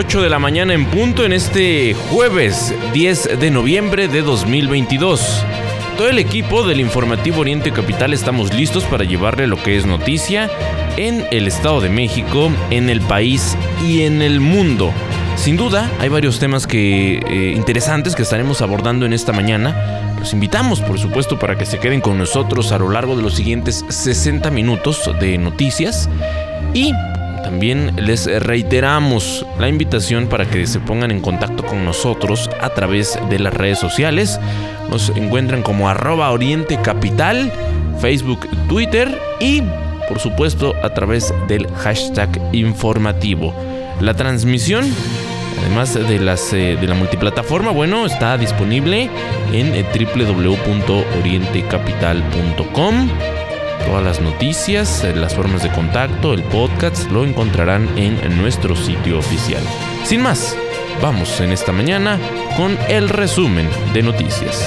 8 de la mañana en punto en este jueves 10 de noviembre de 2022. Todo el equipo del Informativo Oriente Capital estamos listos para llevarle lo que es noticia en el Estado de México, en el país y en el mundo. Sin duda, hay varios temas que, eh, interesantes que estaremos abordando en esta mañana. Los invitamos, por supuesto, para que se queden con nosotros a lo largo de los siguientes 60 minutos de noticias. Y también les reiteramos la invitación para que se pongan en contacto con nosotros a través de las redes sociales. Nos encuentran como arroba Oriente Capital, Facebook, Twitter y por supuesto a través del hashtag informativo. La transmisión, además de, las, eh, de la multiplataforma, bueno, está disponible en eh, www.orientecapital.com Todas las noticias, eh, las formas de contacto, el podcast lo encontrarán en nuestro sitio oficial. Sin más, vamos en esta mañana con el resumen de noticias.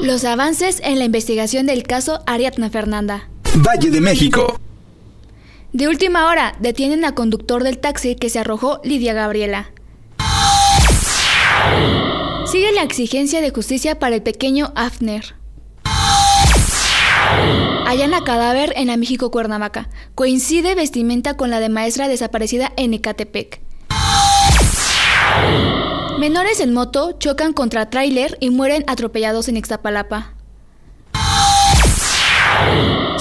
Los avances en la investigación del caso Ariadna Fernanda. Valle de México. De última hora, detienen al conductor del taxi que se arrojó Lidia Gabriela. Sigue la exigencia de justicia para el pequeño Afner. Hallan a cadáver en la México Cuernavaca. Coincide vestimenta con la de maestra desaparecida en Ecatepec. Menores en moto chocan contra tráiler y mueren atropellados en Ixtapalapa.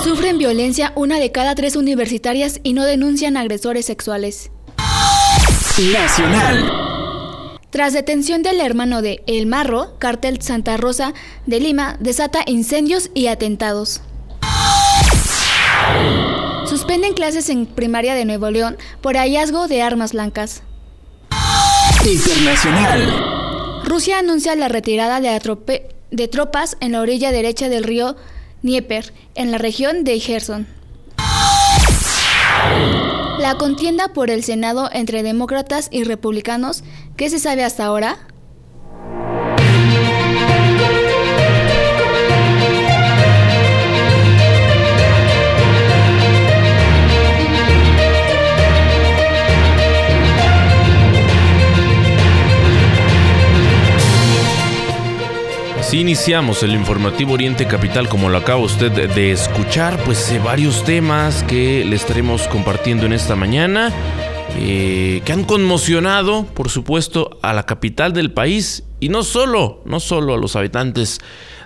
Sufren violencia una de cada tres universitarias y no denuncian agresores sexuales. Nacional. Tras detención del hermano de El Marro, cartel Santa Rosa de Lima desata incendios y atentados. Suspenden clases en primaria de Nuevo León por hallazgo de armas blancas. Internacional. Rusia anuncia la retirada de, de tropas en la orilla derecha del río Dnieper, en la región de Gerson. La contienda por el Senado entre demócratas y republicanos, ¿qué se sabe hasta ahora? Iniciamos el informativo Oriente Capital como lo acaba usted de escuchar, pues eh, varios temas que le estaremos compartiendo en esta mañana, eh, que han conmocionado, por supuesto, a la capital del país y no solo, no solo a los habitantes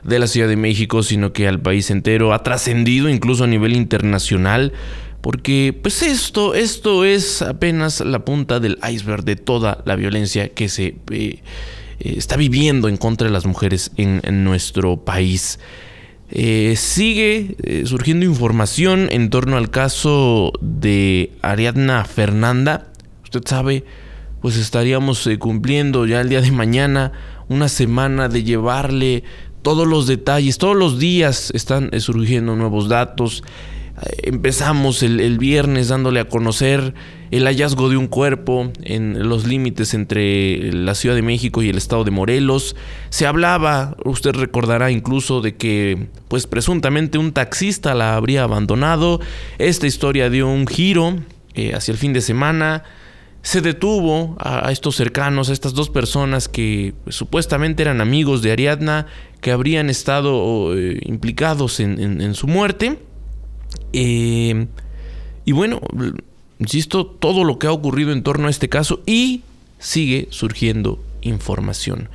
de la Ciudad de México, sino que al país entero, ha trascendido incluso a nivel internacional. Porque pues esto, esto es apenas la punta del iceberg de toda la violencia que se eh, eh, está viviendo en contra de las mujeres en, nuestro país. Eh, sigue eh, surgiendo información en torno al caso de Ariadna Fernanda. Usted sabe, pues estaríamos cumpliendo ya el día de mañana una semana de llevarle todos los detalles. Todos los días están surgiendo nuevos datos. Empezamos el, viernes dándole a conocer el hallazgo de un cuerpo en los límites entre la Ciudad de México y el estado de Morelos. Se hablaba, usted recordará incluso de que pues presuntamente un taxista la habría abandonado. Esta historia dio un giro eh, hacia el fin de semana. Se detuvo a, estos cercanos, a estas dos personas que pues, supuestamente eran amigos de Ariadna, que habrían estado eh, implicados en su muerte. Eh, y bueno, insisto, todo lo que ha ocurrido en torno a este caso y sigue surgiendo información.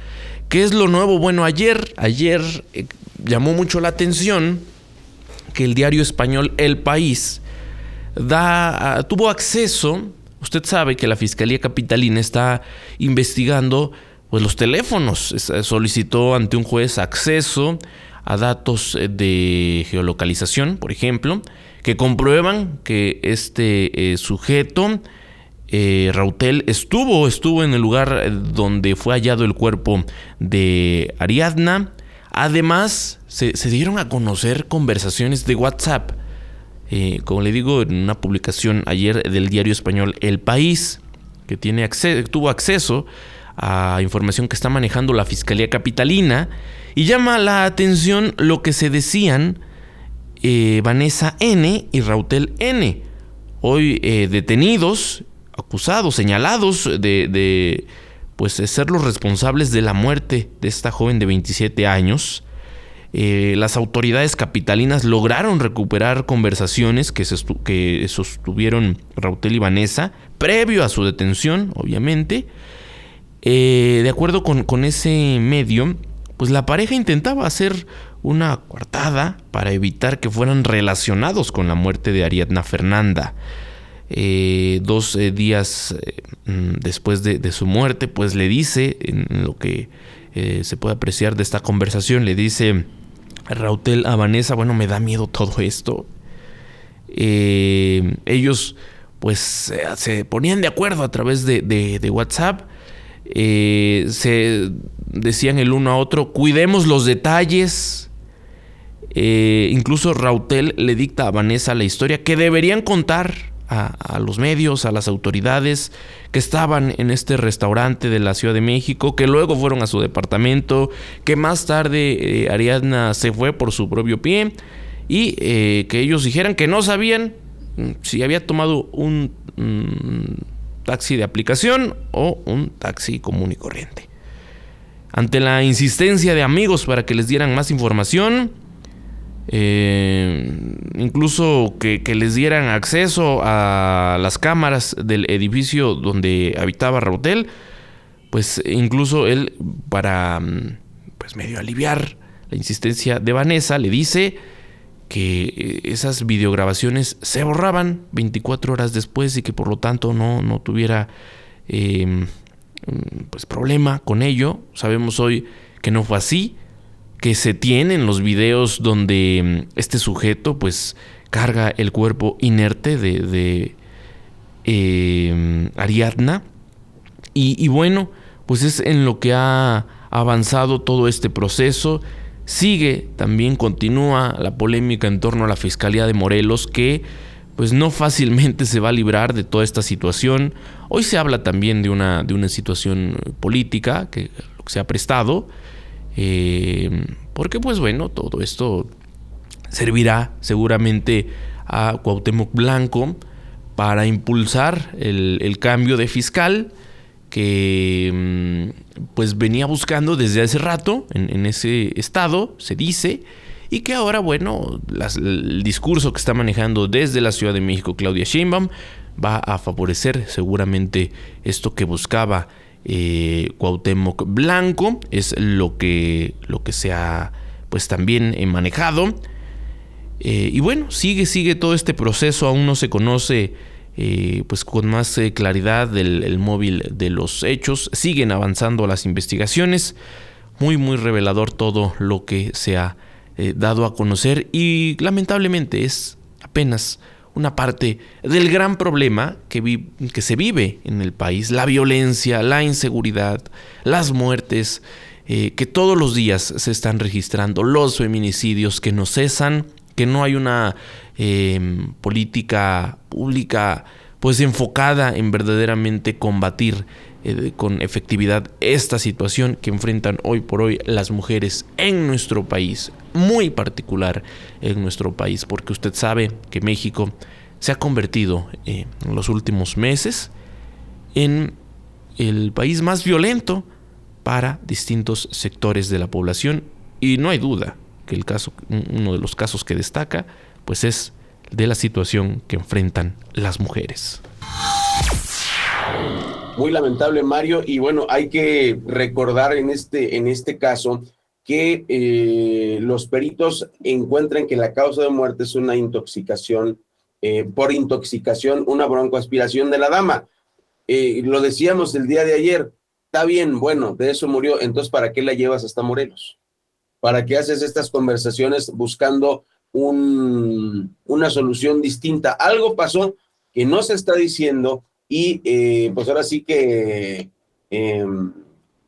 ¿Qué es lo nuevo? Bueno, ayer, ayer eh, llamó mucho la atención que el diario español El País da, tuvo acceso, usted sabe que la Fiscalía Capitalina está investigando pues, los teléfonos, solicitó ante un juez acceso a datos de geolocalización, por ejemplo, que comprueban que este eh, sujeto, eh, Rautel, estuvo, estuvo en el lugar eh, donde fue hallado el cuerpo de Ariadna. Además, se, dieron a conocer conversaciones de WhatsApp. como le digo, en una publicación ayer del diario español El País, que tiene tuvo acceso a información que está manejando la Fiscalía Capitalina, y llama la atención lo que se decían eh, Vanessa N. y Rautel N. Hoy eh, detenidos, acusados, señalados de, pues, ser los responsables de la muerte de esta joven de 27 años. Eh, las autoridades capitalinas lograron recuperar conversaciones que, que sostuvieron Rautel y Vanessa previo a su detención, obviamente. de acuerdo con, con, ese medio, pues la pareja intentaba hacer una coartada para evitar que fueran relacionados con la muerte de Ariadna Fernanda. Eh, dos eh, días eh, mm, después de, su muerte, pues le dice, en lo que se puede apreciar de esta conversación, le dice Rautel a Vanessa, bueno, me da miedo todo esto. ellos pues se ponían de acuerdo a través de, de WhatsApp. Se decían el uno a otro, cuidemos los detalles, eh, incluso Rautel le dicta a Vanessa la historia que deberían contar a, los medios, a las autoridades que estaban en este restaurante de la Ciudad de México, que luego fueron a su departamento, que más tarde eh, Ariadna se fue por su propio pie y eh, que ellos dijeran que no sabían mm, si había tomado un mm, taxi de aplicación o un taxi común y corriente. Ante la insistencia de amigos para que les dieran más información, eh, incluso que, les dieran acceso a las cámaras del edificio donde habitaba Rautel, pues incluso él, para mm, pues medio aliviar la insistencia de Vanessa, le dice que eh, esas videograbaciones se borraban 24 horas después y que por lo tanto no, no tuviera em, pues problema con ello. Sabemos hoy que no fue así que se tienen los videos donde mm, este sujeto pues carga el cuerpo inerte de, em, Ariadna. Y, bueno, pues es en lo que ha avanzado todo este proceso. Sigue, también continúa la polémica en torno a la Fiscalía de Morelos que pues no fácilmente se va a librar de toda esta situación. Hoy se habla también de una, de una situación política que se ha prestado. Eh, porque pues bueno, todo esto servirá seguramente a Cuauhtémoc Blanco para impulsar el, cambio de fiscal que mm, pues venía buscando desde hace rato en, ese estado, se dice, y que ahora, bueno, el discurso que está manejando desde la Ciudad de México Claudia Sheinbaum va a favorecer seguramente esto que buscaba eh, Cuauhtémoc Blanco, es lo que, lo que se ha pues también eh, manejado. Eh, y bueno, sigue, sigue todo este proceso, aún no se conoce eh, pues con más claridad el, móvil de los hechos, siguen avanzando las investigaciones, muy muy revelador todo lo que se ha dado a conocer. Y lamentablemente es apenas una parte del gran problema que, que se vive en el país, la violencia, la inseguridad, las muertes, eh, que todos los días se están registrando, los feminicidios que no cesan, que no hay una em, política pública pues enfocada en verdaderamente combatir eh, con efectividad esta situación que enfrentan hoy por hoy las mujeres en nuestro país, muy particular en nuestro país, porque usted sabe que México se ha convertido eh, en los últimos meses en el país más violento para distintos sectores de la población y no hay duda que el caso uno de los casos que destaca pues es de la situación que enfrentan las mujeres. Muy lamentable, Mario. Y bueno, hay que recordar en este, en este caso que eh, los peritos encuentran que la causa de muerte es una intoxicación, eh, por intoxicación, una broncoaspiración de la dama. Eh, lo decíamos el día de ayer, está bien, bueno, de eso murió, entonces ¿para qué la llevas hasta Morelos? Para que haces estas conversaciones buscando un, una solución distinta. Algo pasó que no se está diciendo y eh, pues ahora sí que em,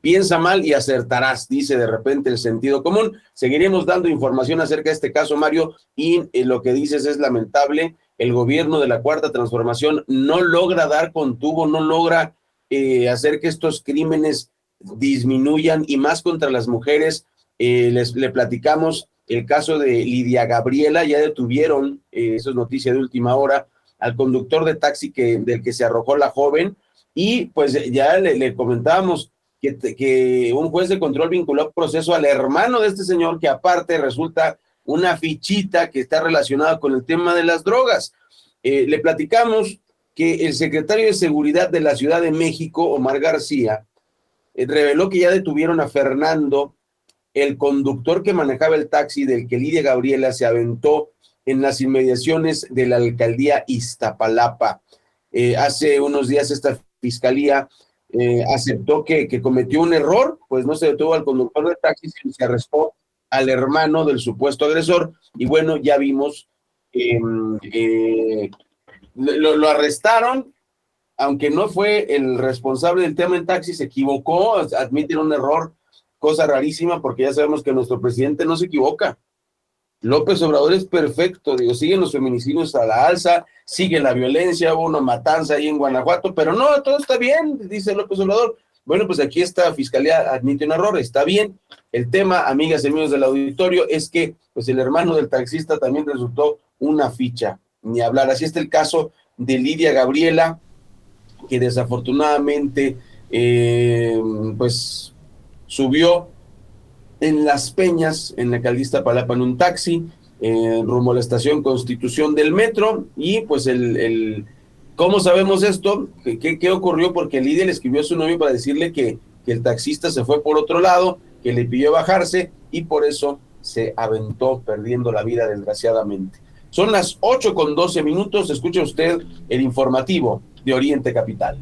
piensa mal y acertarás, dice de repente el sentido común. Seguiremos dando información acerca de este caso, Mario, y eh, lo que dices es lamentable. El gobierno de la Cuarta Transformación no logra dar con tubo, no logra eh, hacer que estos crímenes disminuyan y más contra las mujeres. Les, le platicamos el caso de Lidia Gabriela, ya detuvieron, eso es noticia de última hora, al conductor de taxi que, del que se arrojó la joven. Y pues ya le, comentábamos que, que, un juez de control vinculó proceso al hermano de este señor, que aparte resulta una fichita que está relacionada con el tema de las drogas. Eh, le platicamos que el secretario de Seguridad de la Ciudad de México, Omar García, eh, reveló que ya detuvieron a Fernando, el conductor que manejaba el taxi del que Lidia Gabriela se aventó en las inmediaciones de la alcaldía Iztapalapa. Eh, hace unos días esta fiscalía eh, aceptó que, cometió un error, pues no se detuvo al conductor de taxi, sino se arrestó al hermano del supuesto agresor. Y bueno, ya vimos, em, eh, lo, lo, arrestaron, aunque no fue el responsable del tema en taxi, se equivocó, admiten un error, cosa rarísima, porque ya sabemos que nuestro presidente no se equivoca. López Obrador es perfecto, digo, siguen los feminicidios a la alza, sigue la violencia, hubo una matanza ahí en Guanajuato, pero no, todo está bien, dice López Obrador. Bueno, pues aquí esta fiscalía admite un error, está bien. El tema, amigas y amigos del auditorio, es que pues el hermano del taxista también resultó una ficha, ni hablar. Así está el caso de Lidia Gabriela, que desafortunadamente eh, pues subió en Las Peñas, en la Caldista Palapa, en un taxi, eh, rumbo a la estación Constitución del Metro, y pues el, el ¿cómo sabemos esto? ¿Qué, ¿Qué, ocurrió? Porque Lidia le escribió a su novio para decirle que, que el taxista se fue por otro lado, que le pidió bajarse, y por eso se aventó perdiendo la vida desgraciadamente. Son las 8 con 12 minutos, escucha usted el informativo de Oriente Capital.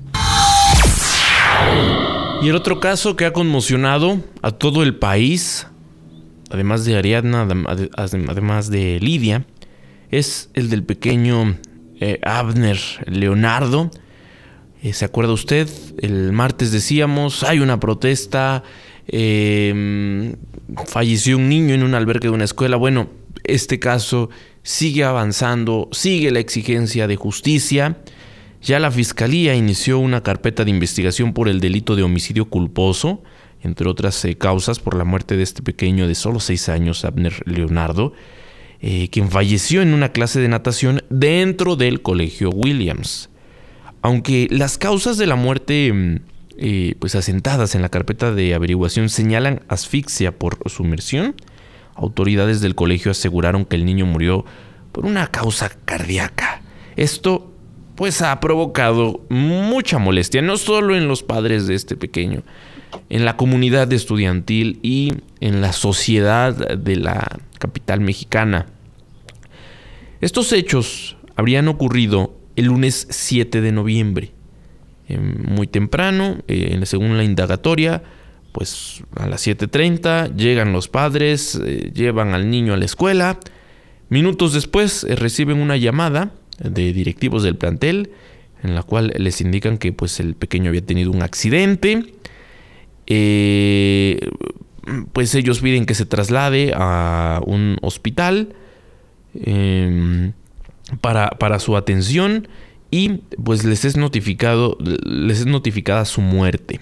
Y el otro caso que ha conmocionado a todo el país, además de Ariadna, además de Lidia, es el del pequeño eh, Abner Leonardo. Eh, ¿Se acuerda usted? El martes decíamos, hay una protesta, em, falleció un niño en un albergue de una escuela. Bueno, este caso sigue avanzando, sigue la exigencia de justicia. Ya la Fiscalía inició una carpeta de investigación por el delito de homicidio culposo, entre otras eh, causas por la muerte de este pequeño de solo seis años, Abner Leonardo, eh, quien falleció en una clase de natación dentro del Colegio Williams. Aunque las causas de la muerte mm, eh, pues asentadas en la carpeta de averiguación señalan asfixia por sumersión, autoridades del colegio aseguraron que el niño murió por una causa cardíaca. Esto pues ha provocado mucha molestia, no solo en los padres de este pequeño, en la comunidad estudiantil y en la sociedad de la capital mexicana. Estos hechos habrían ocurrido el lunes 7 de noviembre, muy temprano, eh, según la indagatoria, pues a las 7.30 llegan los padres, eh, llevan al niño a la escuela, minutos después eh, reciben una llamada de directivos del plantel en la cual les indican que pues el pequeño había tenido un accidente. Eh, pues ellos piden que se traslade a un hospital em, para, para, su atención y pues les es notificado, les es notificada su muerte.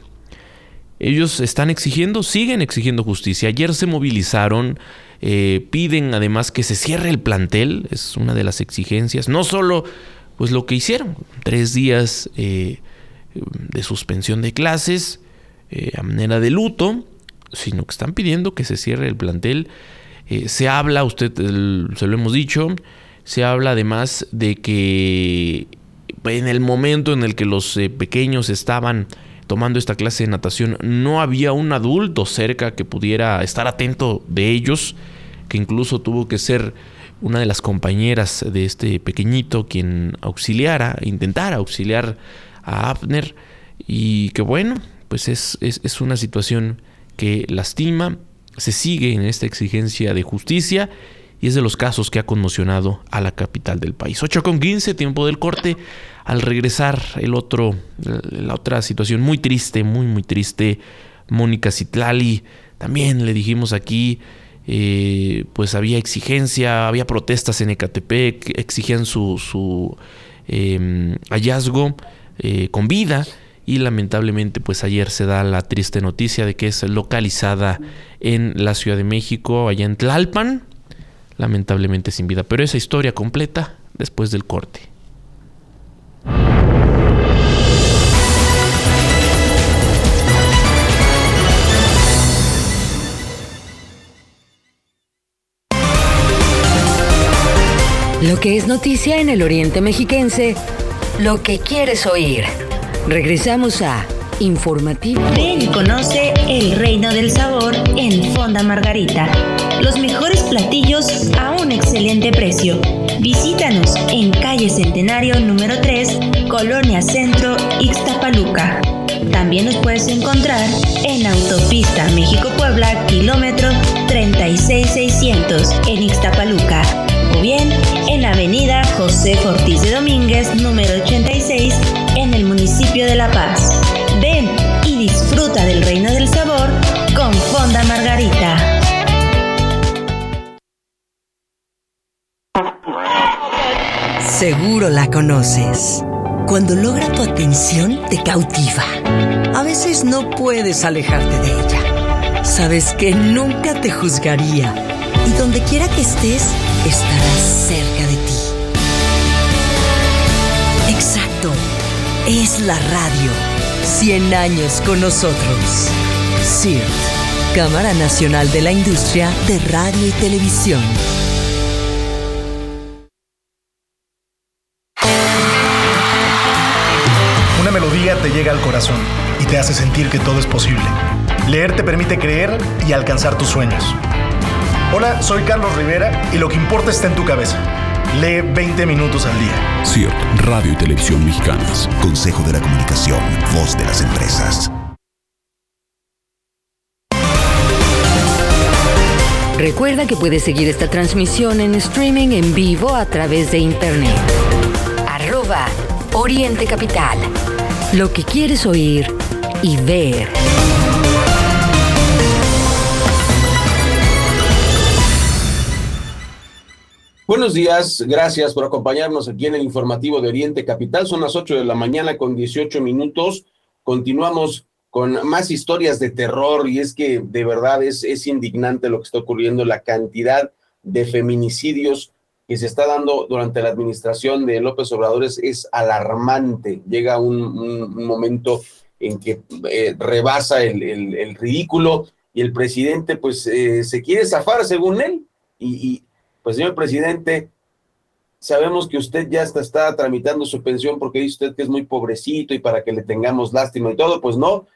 Ellos están exigiendo, siguen exigiendo justicia. Ayer se movilizaron eh, piden además que se cierre el plantel, es una de las exigencias. No solo pues lo que hicieron, tres días eh, de suspensión de clases eh, a manera de luto, sino que están pidiendo que se cierre el plantel. se habla, usted se lo hemos dicho, se habla además de que en el momento en el que los pequeños estaban tomando esta clase de natación, no había un adulto cerca que pudiera estar atento de ellos, que incluso tuvo que ser una de las compañeras de este pequeñito quien auxiliara, intentara auxiliar a Abner. Y que bueno, pues es, es, una situación que lastima, se sigue en esta exigencia de justicia y es de los casos que ha conmocionado a la capital del país. 8 con 15, tiempo del corte. Al regresar, el otro, la otra situación muy triste, muy, muy triste. Mónica Citlali, también le dijimos aquí, eh, pues había exigencia, había protestas en Ecatepec, exigían su, em, hallazgo eh, con vida y lamentablemente pues ayer se da la triste noticia de que es localizada en la Ciudad de México, allá en Tlalpan, lamentablemente sin vida. Pero esa historia completa después del corte. Lo que es noticia en el Oriente Mexiquense, lo que quieres oír. Regresamos a Informativo. Ven y conoce el reino del sabor en Fonda Margarita. Los mejores platillos a un excelente precio. Visítanos en calle Centenario número 3, Colonia Centro, Ixtapaluca. También nos puedes encontrar en Autopista México-Puebla, kilómetro 36600 en Ixtapaluca. O bien en Avenida José Ortiz de Domínguez, número 86, en el municipio de La Paz. Ven y disfruta del reino del sabor con Fonda Margarita. Seguro la conoces. Cuando logra tu atención, te cautiva. A veces no puedes alejarte de ella. Sabes que nunca te juzgaría. Y donde quiera que estés, estarás cerca de ti. Exacto. Es la radio. 100 años con nosotros. CIRT, Cámara Nacional de la Industria de Radio y Televisión. Una melodía te llega al corazón y te hace sentir que todo es posible. Leer te permite creer y alcanzar tus sueños. Hola, soy Carlos Rivera y lo que importa está en tu cabeza. Lee 20 minutos al día. CIRT, Radio y Televisión Mexicanas. Consejo de la Comunicación, voz de las empresas. Recuerda que puedes seguir esta transmisión en streaming en vivo a través de internet. Arroba Oriente Capital. Lo que quieres oír y ver. Buenos días, gracias por acompañarnos aquí en el informativo de Oriente Capital. Son las 8 de la mañana con 18 minutos. Continuamos con más historias de terror y es que de verdad es, es indignante lo que está ocurriendo, la cantidad de feminicidios que se está dando durante la administración de López Obrador es, alarmante. Llega un, momento en que eh, rebasa el, el, el, ridículo y el presidente pues eh, se quiere zafar según él y, y pues señor presidente, sabemos que usted ya está, está, tramitando su pensión porque dice usted que es muy pobrecito y para que le tengamos lástima y todo, pues no,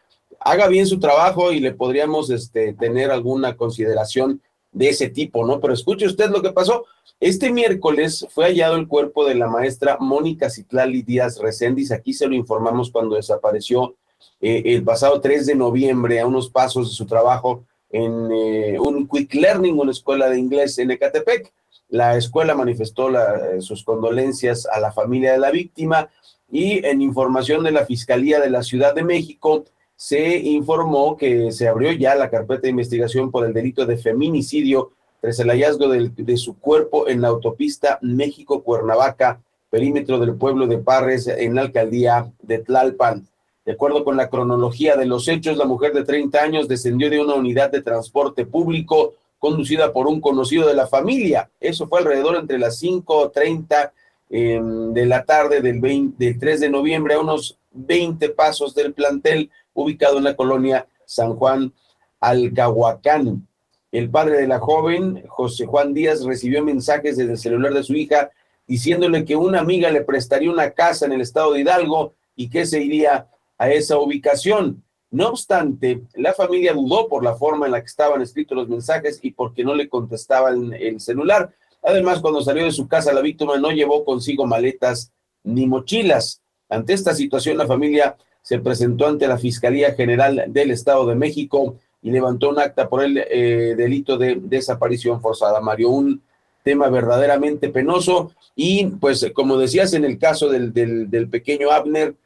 haga bien su trabajo y le podríamos este, tener alguna consideración de ese tipo, ¿no? Pero escuche usted lo que pasó. Este miércoles fue hallado el cuerpo de la maestra Mónica Citlali Díaz Recendis. Aquí se lo informamos cuando desapareció eh, el pasado 3 de noviembre a unos pasos de su trabajo en eh, un Quick Learning, una escuela de inglés en Ecatepec. La escuela manifestó la, eh, sus condolencias a la familia de la víctima y en información de la Fiscalía de la Ciudad de México se informó que se abrió ya la carpeta de investigación por el delito de feminicidio tras el hallazgo de, de su cuerpo en la autopista México-Cuernavaca, perímetro del pueblo de Parres, en la alcaldía de Tlalpan. De acuerdo con la cronología de los hechos, la mujer de 30 años descendió de una unidad de transporte público conducida por un conocido de la familia. Eso fue alrededor entre las 5.30 eh, de la tarde del, 20, del 3 de noviembre a unos 20 pasos del plantel ubicado en la colonia San Juan Alcahuacán. El padre de la joven, José Juan Díaz, recibió mensajes desde el celular de su hija diciéndole que una amiga le prestaría una casa en el estado de Hidalgo y que se iría a esa ubicación. No obstante, la familia dudó por la forma en la que estaban escritos los mensajes y porque no le contestaban el celular. Además, cuando salió de su casa, la víctima no llevó consigo maletas ni mochilas. Ante esta situación, la familia se presentó ante la Fiscalía General del Estado de México y levantó un acta por el eh, delito de desaparición forzada. Mario, un tema verdaderamente penoso y pues como decías en el caso del, del, pequeño Abner,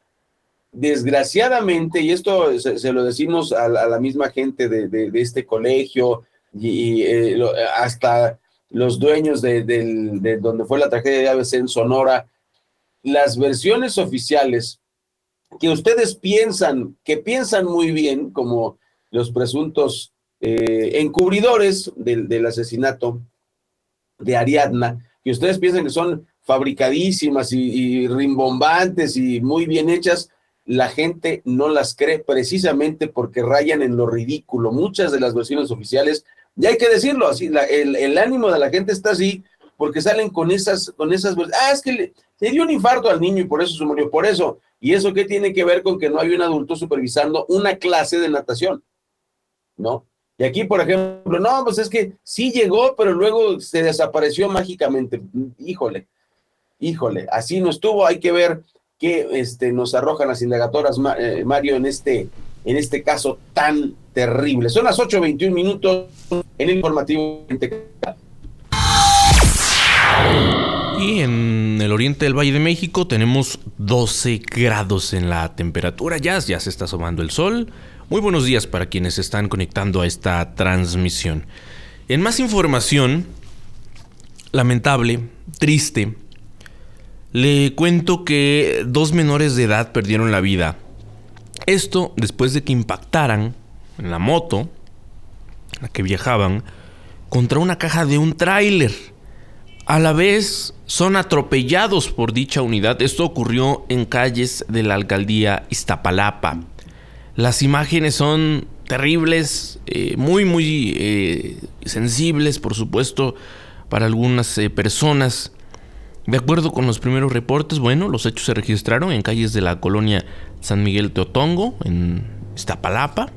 desgraciadamente, y esto se, lo decimos a, la misma gente de, este colegio y, eh, hasta los dueños de, de, donde fue la tragedia de ABC en Sonora, las versiones oficiales que ustedes piensan, que piensan muy bien, como los presuntos eh, encubridores del, asesinato de Ariadna, que ustedes piensan que son fabricadísimas y, rimbombantes y muy bien hechas, la gente no las cree precisamente porque rayan en lo ridículo. Muchas de las versiones oficiales, y hay que decirlo así, el, el, ánimo de la gente está así porque salen con esas, con esas, ah, es que le, le dio un infarto al niño y por eso se murió, por eso. ¿Y eso qué tiene que ver con que no hay un adulto supervisando una clase de natación? ¿no? Y aquí, por ejemplo, no, pues es que sí llegó, pero luego se desapareció mágicamente. Híjole, híjole, así no estuvo. Hay que ver qué este, nos arrojan las indagadoras, eh, Mario, en este, en este caso tan terrible. Son las 8.21 minutos en el informativo. Y en el oriente del Valle de México tenemos 12 grados en la temperatura. Ya, ya se está asomando el sol. Muy buenos días para quienes están conectando a esta transmisión. En más información, lamentable, triste, le cuento que dos menores de edad perdieron la vida. Esto después de que impactaran en la moto, en la que viajaban, contra una caja de un tráiler. A la vez son atropellados por dicha unidad. Esto ocurrió en calles de la alcaldía Iztapalapa. Las imágenes son terribles, eh, muy, muy eh, sensibles, por supuesto, para algunas eh, personas. De acuerdo con los primeros reportes, bueno, los hechos se registraron en calles de la colonia San Miguel Teotongo, en Iztapalapa.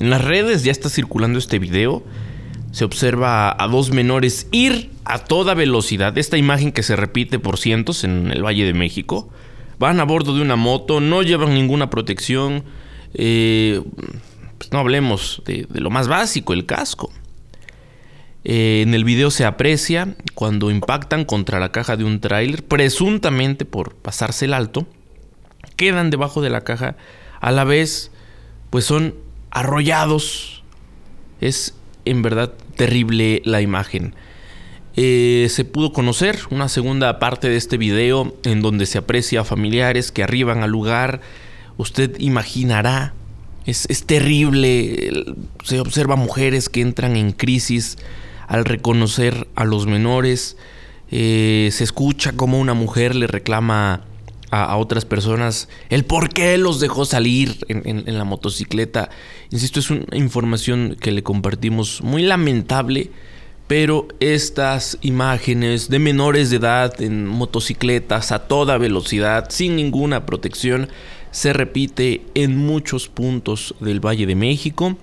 En las redes ya está circulando este video. Se observa a dos menores ir a toda velocidad. Esta imagen que se repite por cientos en el Valle de México. Van a bordo de una moto, no llevan ninguna protección eh, pues no hablemos de, lo más básico, el casco. Eh, en el video se aprecia cuando impactan contra la caja de un tráiler, presuntamente por pasarse el alto, quedan debajo de la caja, a la vez pues son arrollados. Es en verdad terrible la imagen. Eh, se pudo conocer una segunda parte de este video en donde se aprecia a familiares que arriban al lugar usted imaginará. Es, terrible. Se observa mujeres que entran en crisis al reconocer a los menores. Eh, se escucha como una mujer le reclama a, otras personas el por qué los dejó salir en, la motocicleta. Insisto, es una información que le compartimos muy lamentable, pero estas imágenes de menores de edad en motocicletas a toda velocidad, sin ninguna protección, se repite en muchos puntos del Valle de México.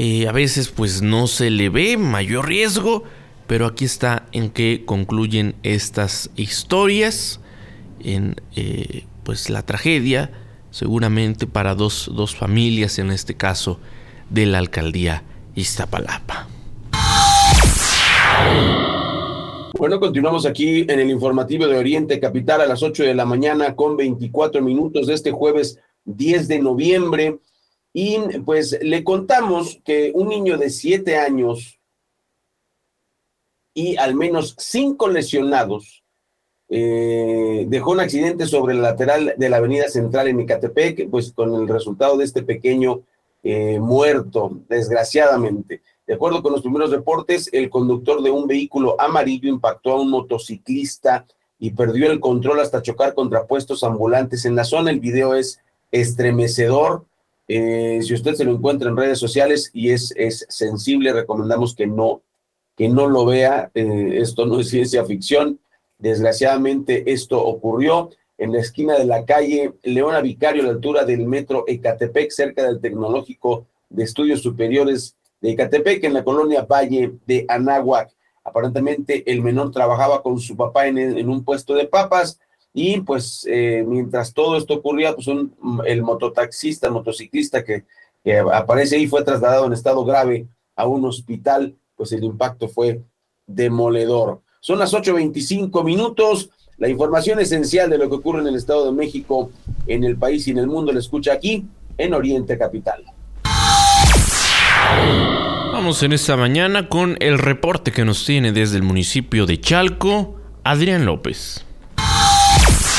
Eh, a veces pues no se le ve mayor riesgo, pero aquí está en que concluyen estas historias, en eh, pues la tragedia seguramente para dos, dos familias, en este caso de la alcaldía Iztapalapa. Bueno, continuamos aquí en el informativo de Oriente Capital a las 8 de la mañana con 24 minutos de este jueves 10 de noviembre. Y pues le contamos que un niño de 7 años y al menos 5 lesionados eh, dejó un accidente sobre el lateral de la avenida central en Ecatepec, pues con el resultado de este pequeño eh, muerto, desgraciadamente. De acuerdo con los primeros reportes, el conductor de un vehículo amarillo impactó a un motociclista y perdió el control hasta chocar contra puestos ambulantes en la zona. El video es estremecedor. Eh, si usted se lo encuentra en redes sociales y es, es sensible, recomendamos que no, que no lo vea. Eh, esto no es ciencia ficción. Desgraciadamente esto ocurrió en la esquina de la calle Leona Vicario, a la altura del metro Ecatepec, cerca del Tecnológico de Estudios Superiores de Ecatepec, en la colonia Valle de Anáhuac. Aparentemente el menor trabajaba con su papá en, un puesto de papas y pues eh, mientras todo esto ocurría, pues el mototaxista, motociclista que que aparece ahí fue trasladado en estado grave a un hospital, pues el impacto fue demoledor. Son las 8.25 minutos. La información esencial de lo que ocurre en el Estado de México, en el país y en el mundo la escucha aquí en Oriente Capital. Vamos en esta mañana con el reporte que nos tiene desde el municipio de Chalco, Adrián López.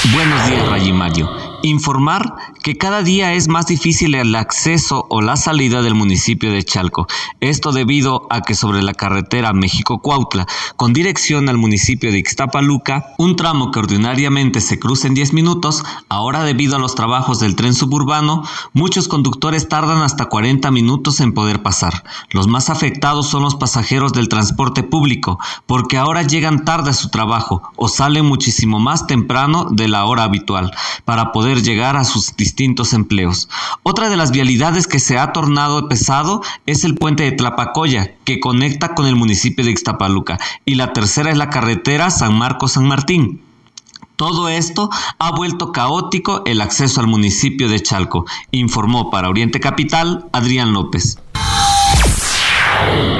Buenos días, Rayimario. Informar que cada día es más difícil el acceso o la salida del municipio de Chalco. Esto debido a que sobre la carretera México-Cuautla, con dirección al municipio de Ixtapaluca, un tramo que ordinariamente se cruza en 10 minutos, ahora debido a los trabajos del tren suburbano, muchos conductores tardan hasta 40 minutos en poder pasar. Los más afectados son los pasajeros del transporte público, porque ahora llegan tarde a su trabajo o salen muchísimo más temprano de la hora habitual para poder llegar a sus distintos empleos. Otra de las vialidades que se ha tornado pesado es el puente de Tlapacoya, que conecta con el municipio de Ixtapaluca, y la tercera es la carretera San Marcos-San Martín. Todo esto ha vuelto caótico el acceso al municipio de Chalco, informó para Oriente Capital Adrián López.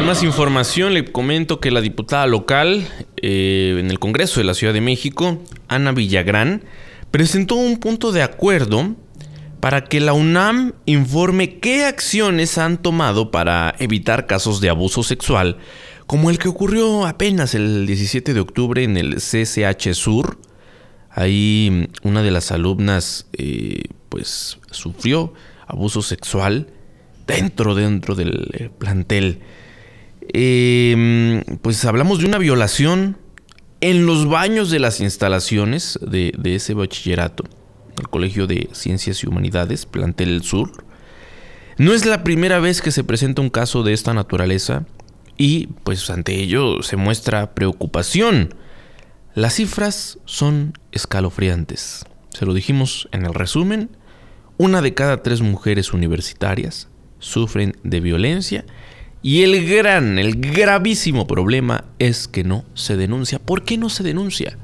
más información le comento que la diputada local eh, en el Congreso de la Ciudad de México, Ana Villagrán, presentó un punto de acuerdo para que la UNAM informe qué acciones han tomado para evitar casos de abuso sexual, como el que ocurrió apenas el 17 de octubre en el CCH Sur. Ahí una de las alumnas eh, pues sufrió abuso sexual dentro, dentro del eh, plantel. Em, pues hablamos de una violación en los baños de las instalaciones de, ese bachillerato, el Colegio de Ciencias y Humanidades, Plantel Sur. No es la primera vez que se presenta un caso de esta naturaleza y pues ante ello se muestra preocupación. Las cifras son escalofriantes. Se lo dijimos en el resumen. Una de cada tres mujeres universitarias sufren de violencia y el gran, el gravísimo problema es que no se denuncia. ¿Por qué no se denuncia?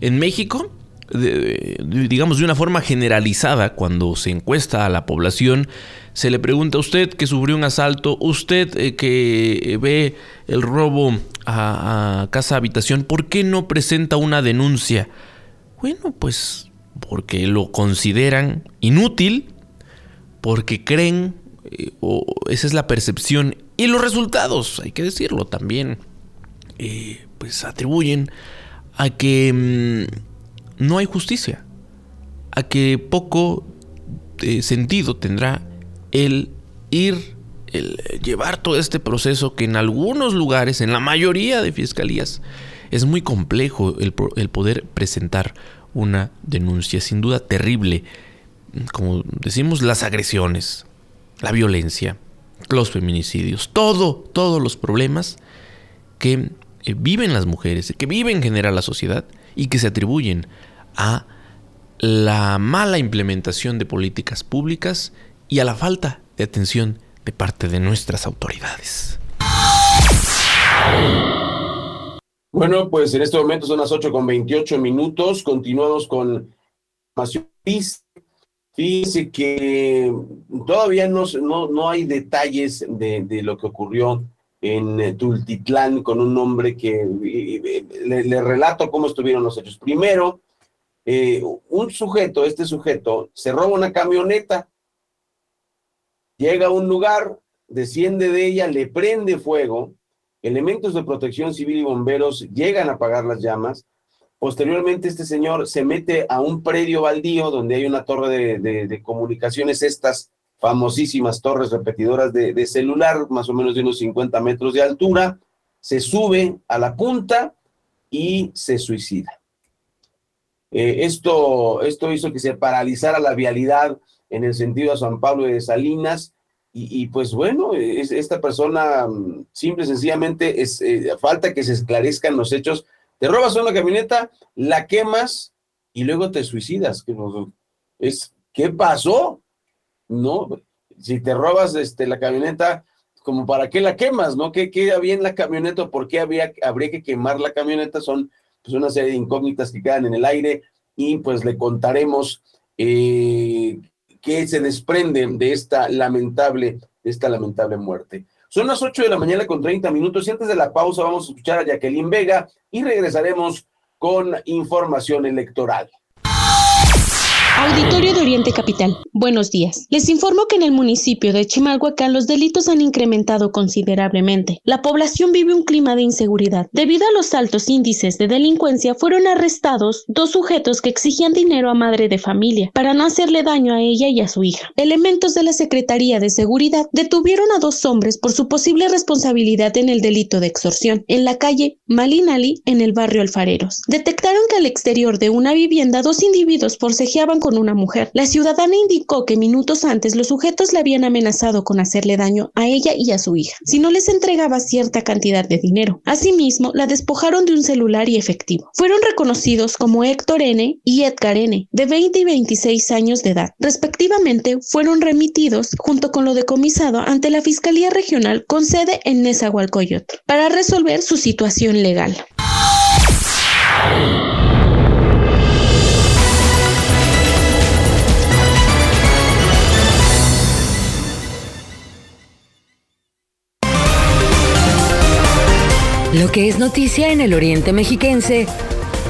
En México, digamos de una forma generalizada, cuando se encuesta a la población, se le pregunta a usted que sufrió un asalto, usted eh, que ve el robo a, a casa habitación, ¿por qué no presenta una denuncia? Bueno, pues porque lo consideran inútil, porque creen eh, o esa es la percepción y los resultados, hay que decirlo también, eh, pues atribuyen a que mm, no hay justicia, a que poco eh, sentido tendrá el ir, el llevar todo este proceso que en algunos lugares, en la mayoría de fiscalías, es muy complejo el, el poder presentar una denuncia, sin duda terrible, como decimos, las agresiones, la violencia, los feminicidios, todo, todos los problemas que eh, viven las mujeres, que vive en general la sociedad y que se atribuyen a la mala implementación de políticas públicas y a la falta de atención de parte de nuestras autoridades. Bueno, pues en este momento son las 8 con 28 minutos. Continuamos con Fíjense que todavía no, no, hay detalles de, lo que ocurrió en eh, Tultitlán con un hombre que le, relato cómo estuvieron los hechos. Primero, eh, un sujeto, este sujeto, se roba una camioneta, llega a un lugar, desciende de ella, le prende fuego, elementos de protección civil y bomberos llegan a apagar las llamas, Posteriormente, este señor se mete a un predio baldío donde hay una torre de, comunicaciones, estas famosísimas torres repetidoras de, celular, más o menos de unos 50 metros de altura, se sube a la punta y se suicida. Eh, esto, esto hizo que se paralizara la vialidad en el sentido a San Pablo de Salinas. Y, pues bueno, esta persona mm, simple y sencillamente es, eh, falta que se esclarezcan los hechos te robas una camioneta, la quemas y luego te suicidas. Es, ¿Qué pasó? No, si te robas este, la camioneta, como para qué la quemas, ¿no? ¿Qué, qué había en la camioneta? ¿Por qué habría que quemar la camioneta? Son pues, una serie de incógnitas que quedan en el aire y pues le contaremos eh, que se desprende de esta lamentable, de esta lamentable muerte. Son las 8 de la mañana con 30 minutos y antes de la pausa vamos a escuchar a Jacqueline Vega y regresaremos con información electoral. Auditorio de Oriente Capital. Buenos días. Les informo que en el municipio de Chimalhuacán los delitos han incrementado considerablemente. La población vive un clima de inseguridad. Debido a los altos índices de delincuencia, fueron arrestados dos sujetos que exigían dinero a madre de familia para no hacerle daño a ella y a su hija. Elementos de la Secretaría de Seguridad detuvieron a dos hombres por su posible responsabilidad en el delito de extorsión en la calle Malinali en el barrio Alfareros. Detectaron que al exterior de una vivienda dos individuos forcejeaban con una mujer. La ciudadana indicó que minutos antes los sujetos le habían amenazado con hacerle daño a ella y a su hija, si no les entregaba cierta cantidad de dinero. Asimismo, la despojaron de un celular y efectivo. Fueron reconocidos como Héctor N. y Edgar N., de 20 y 26 años de edad. Respectivamente, fueron remitidos junto con lo decomisado ante la Fiscalía Regional con sede en Nezahualcóyotl para resolver su situación legal. Lo que es noticia en el Oriente Mexiquense,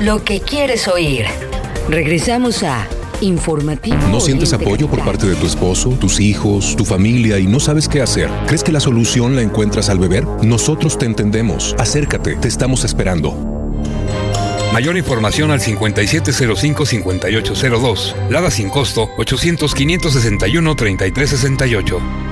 lo que quieres oír. Regresamos a Informativo. ¿No sientes Oriente apoyo por parte de tu esposo, tus hijos, tu familia y no sabes qué hacer? ¿Crees que la solución la encuentras al beber? Nosotros te entendemos. Acércate, te estamos esperando. Mayor información al 5705-5802. Lada sin costo 800-561-3368.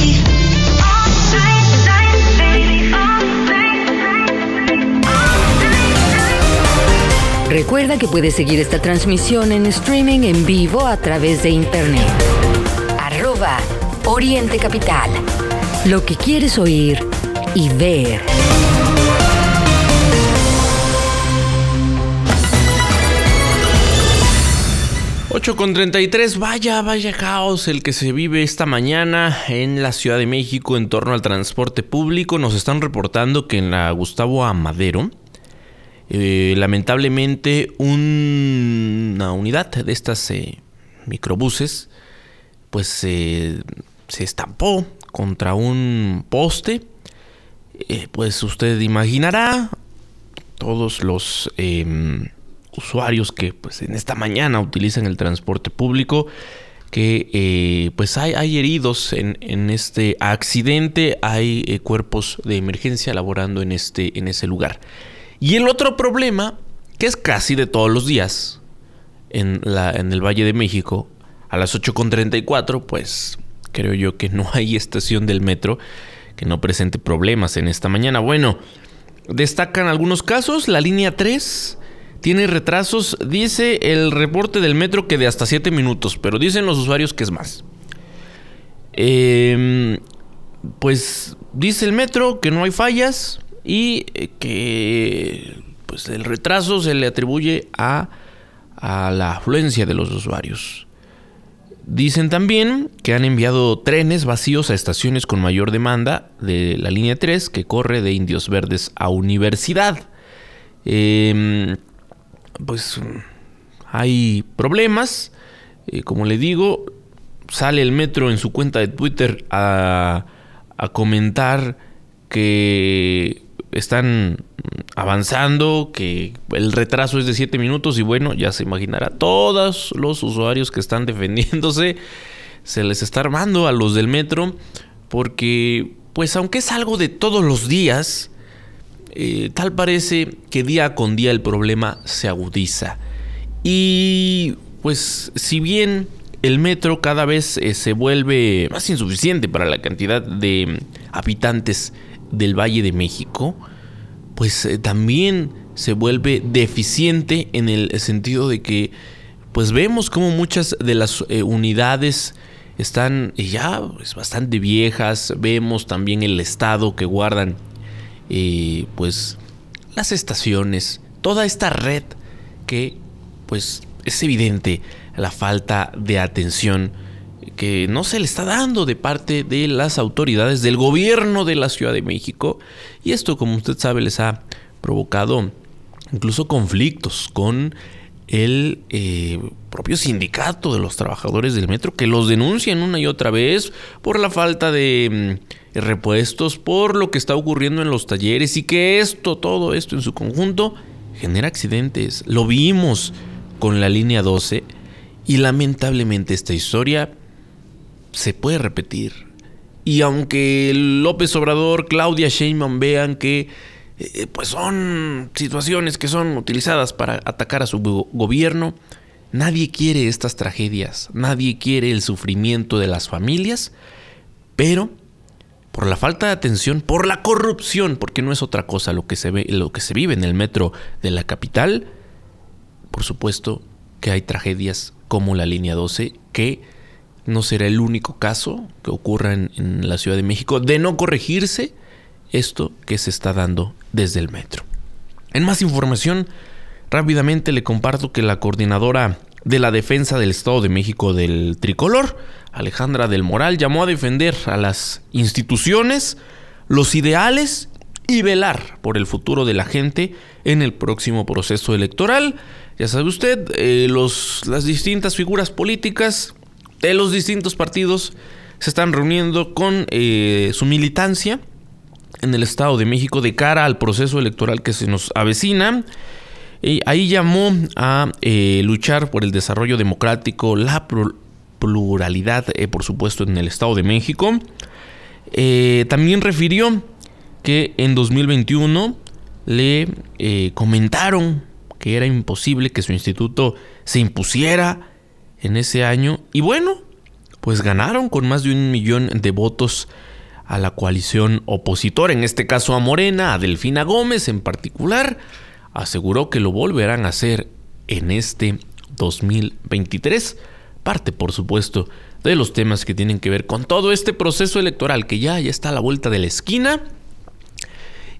Recuerda que puedes seguir esta transmisión en streaming en vivo a través de internet. Arroba Oriente Capital. Lo que quieres oír y ver. Ocho con 33, vaya, vaya caos el que se vive esta mañana en la Ciudad de México en torno al transporte público. Nos están reportando que en la Gustavo Amadero, eh, lamentablemente un- una unidad de estas eh, microbuses, pues se estampó contra un poste. Eh, pues usted imaginará todos los em, usuarios que pues en esta mañana utilizan el transporte público que eh, pues hay, heridos en, en este accidente hay cuerpos de emergencia laborando en este en ese lugar y el otro problema que es casi de todos los días en, la, en el Valle de México a las 8.34 pues creo yo que no hay estación del metro que no presente problemas en esta mañana. Bueno Destacan algunos casos, la línea 3 tiene retrasos, dice el reporte del metro que de hasta 7 minutos, pero dicen los usuarios que es más. Em, pues dice el metro que no hay fallas y eh, que pues el retraso se le atribuye a, a la afluencia de los usuarios. Dicen también que han enviado trenes vacíos a estaciones con mayor demanda de la línea 3 que corre de Indios Verdes a Universidad. Em, pues hay problemas. Eh, como le digo, sale el metro en su cuenta de Twitter a, a comentar que están avanzando, que el retraso es de 7 minutos y bueno, ya se imaginará, todos los usuarios que están defendiéndose, se les está armando a los del metro, porque pues aunque es algo de todos los días, eh, tal parece que día con día el problema se agudiza. Y pues si bien el metro cada vez eh, se vuelve más insuficiente para la cantidad de habitantes del Valle de México, pues eh, también se vuelve deficiente en el sentido de que pues vemos como muchas de las unidades están ya pues, bastante viejas, vemos también el estado que guardan pues las estaciones, toda esta red que pues es evidente la falta de atención que no se le está dando de parte de las autoridades del gobierno de la Ciudad de México y esto como usted sabe les ha provocado incluso conflictos con el eh, propio sindicato de los trabajadores del metro que los denuncian una y otra vez por la falta de mm, repuestos, por lo que está ocurriendo en los talleres y que esto, todo esto en su conjunto genera accidentes. Lo vimos con la línea 12 y lamentablemente esta historia se puede repetir. Y aunque López Obrador, Claudia Sheinbaum vean que eh, pues son situaciones que son utilizadas para atacar a su gobierno. Nadie quiere estas tragedias, nadie quiere el sufrimiento de las familias, pero por la falta de atención, por la corrupción, porque no es otra cosa lo que se ve, lo que se vive en el metro de la capital, por supuesto que hay tragedias como la línea 12 que no será el único caso que ocurra en la Ciudad de México de no corregirse esto que se está dando desde el metro. En más información, rápidamente le comparto que la coordinadora de la defensa del Estado de México del tricolor, Alejandra del Moral, llamó a defender a las instituciones, los ideales y velar por el futuro de la gente en el próximo proceso electoral. Ya sabe usted, eh, los, las distintas figuras políticas de los distintos partidos se están reuniendo con eh, su militancia en el Estado de México de cara al proceso electoral que se nos avecina. Y ahí llamó a eh, luchar por el desarrollo democrático, la pluralidad, eh, por supuesto, en el Estado de México. Eh, también refirió que en 2021 le comentaron que era imposible que su instituto se impusiera en ese año. Y bueno, pues ganaron con más de un millón de votos a la coalición opositora, en este caso a Morena, a Delfina Gómez en particular, aseguró que lo volverán a hacer en este 2023. Parte, por supuesto, de los temas que tienen que ver con todo este proceso electoral que ya, ya está a la vuelta de la esquina.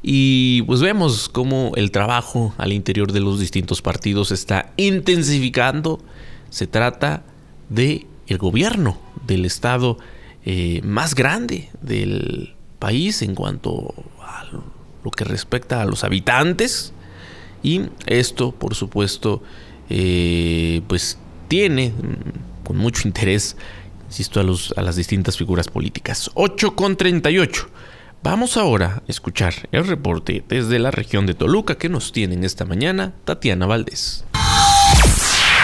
Y pues vemos cómo el trabajo al interior de los distintos partidos está intensificando. Se trata de el gobierno del estado eh, más grande del país en cuanto a lo que respecta a los habitantes. Y esto, por supuesto, eh, pues tiene mm, con mucho interés, insisto, a, los, a las distintas figuras políticas. 8 con 38. Vamos ahora a escuchar el reporte desde la región de Toluca que nos tienen esta mañana Tatiana Valdés.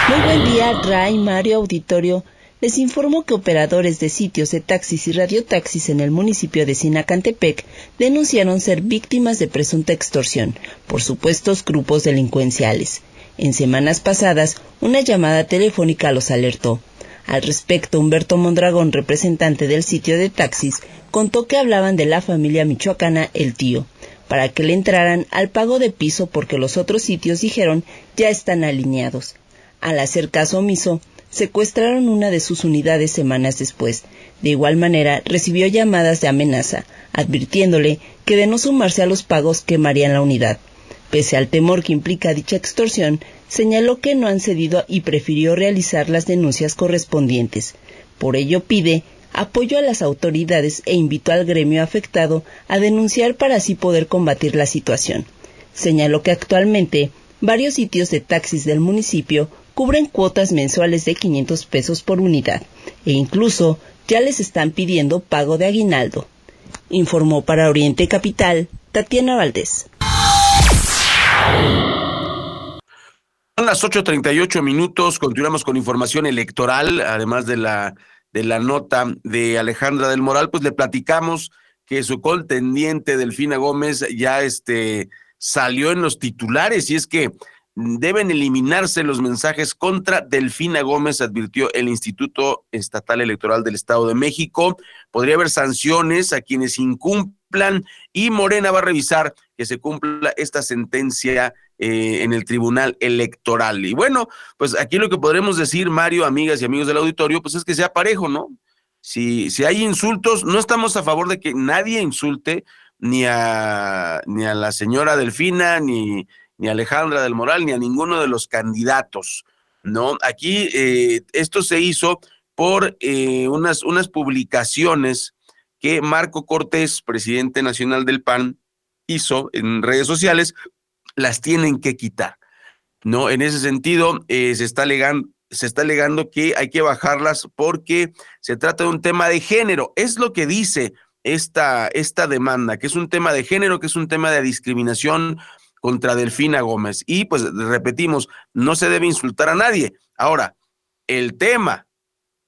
Muy buen día, Ray, Mario Auditorio les informo que operadores de sitios de taxis y radiotaxis en el municipio de Sinacantepec denunciaron ser víctimas de presunta extorsión por supuestos grupos delincuenciales. En semanas pasadas, una llamada telefónica los alertó. Al respecto, Humberto Mondragón, representante del sitio de taxis, contó que hablaban de la familia michoacana El Tío, para que le entraran al pago de piso porque los otros sitios dijeron ya están alineados. Al hacer caso omiso, secuestraron una de sus unidades semanas después. De igual manera, recibió llamadas de amenaza, advirtiéndole que de no sumarse a los pagos quemarían la unidad. Pese al temor que implica dicha extorsión, señaló que no han cedido y prefirió realizar las denuncias correspondientes. Por ello pide apoyo a las autoridades e invitó al gremio afectado a denunciar para así poder combatir la situación. Señaló que actualmente varios sitios de taxis del municipio cubren cuotas mensuales de 500 pesos por unidad e incluso ya les están pidiendo pago de aguinaldo. Informó para Oriente Capital Tatiana Valdés. Son las 8.38 minutos, continuamos con información electoral, además de la, de la nota de Alejandra del Moral, pues le platicamos que su contendiente Delfina Gómez ya este, salió en los titulares y es que deben eliminarse los mensajes contra Delfina Gómez, advirtió el Instituto Estatal Electoral del Estado de México. Podría haber sanciones a quienes incumplan y Morena va a revisar que se cumpla esta sentencia eh, en el Tribunal Electoral. Y bueno, pues aquí lo que podremos decir, Mario, amigas y amigos del auditorio, pues es que sea parejo, ¿no? Si, si hay insultos, no estamos a favor de que nadie insulte ni a, ni a la señora Delfina, ni, ni a Alejandra del Moral, ni a ninguno de los candidatos, ¿no? Aquí eh, esto se hizo por eh, unas, unas publicaciones que Marco Cortés, presidente nacional del PAN, hizo en redes sociales las tienen que quitar. ¿no? En ese sentido, eh, se, está alegando, se está alegando que hay que bajarlas porque se trata de un tema de género. Es lo que dice esta, esta demanda, que es un tema de género, que es un tema de discriminación contra Delfina Gómez. Y pues repetimos, no se debe insultar a nadie. Ahora, el tema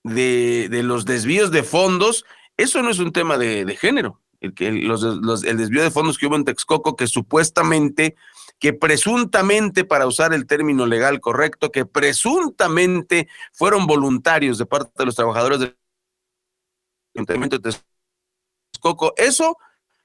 de, de los desvíos de fondos, eso no es un tema de, de género. El, que los, los, el desvío de fondos que hubo en Texcoco, que supuestamente que presuntamente, para usar el término legal correcto, que presuntamente fueron voluntarios de parte de los trabajadores del Ayuntamiento de Texcoco. Eso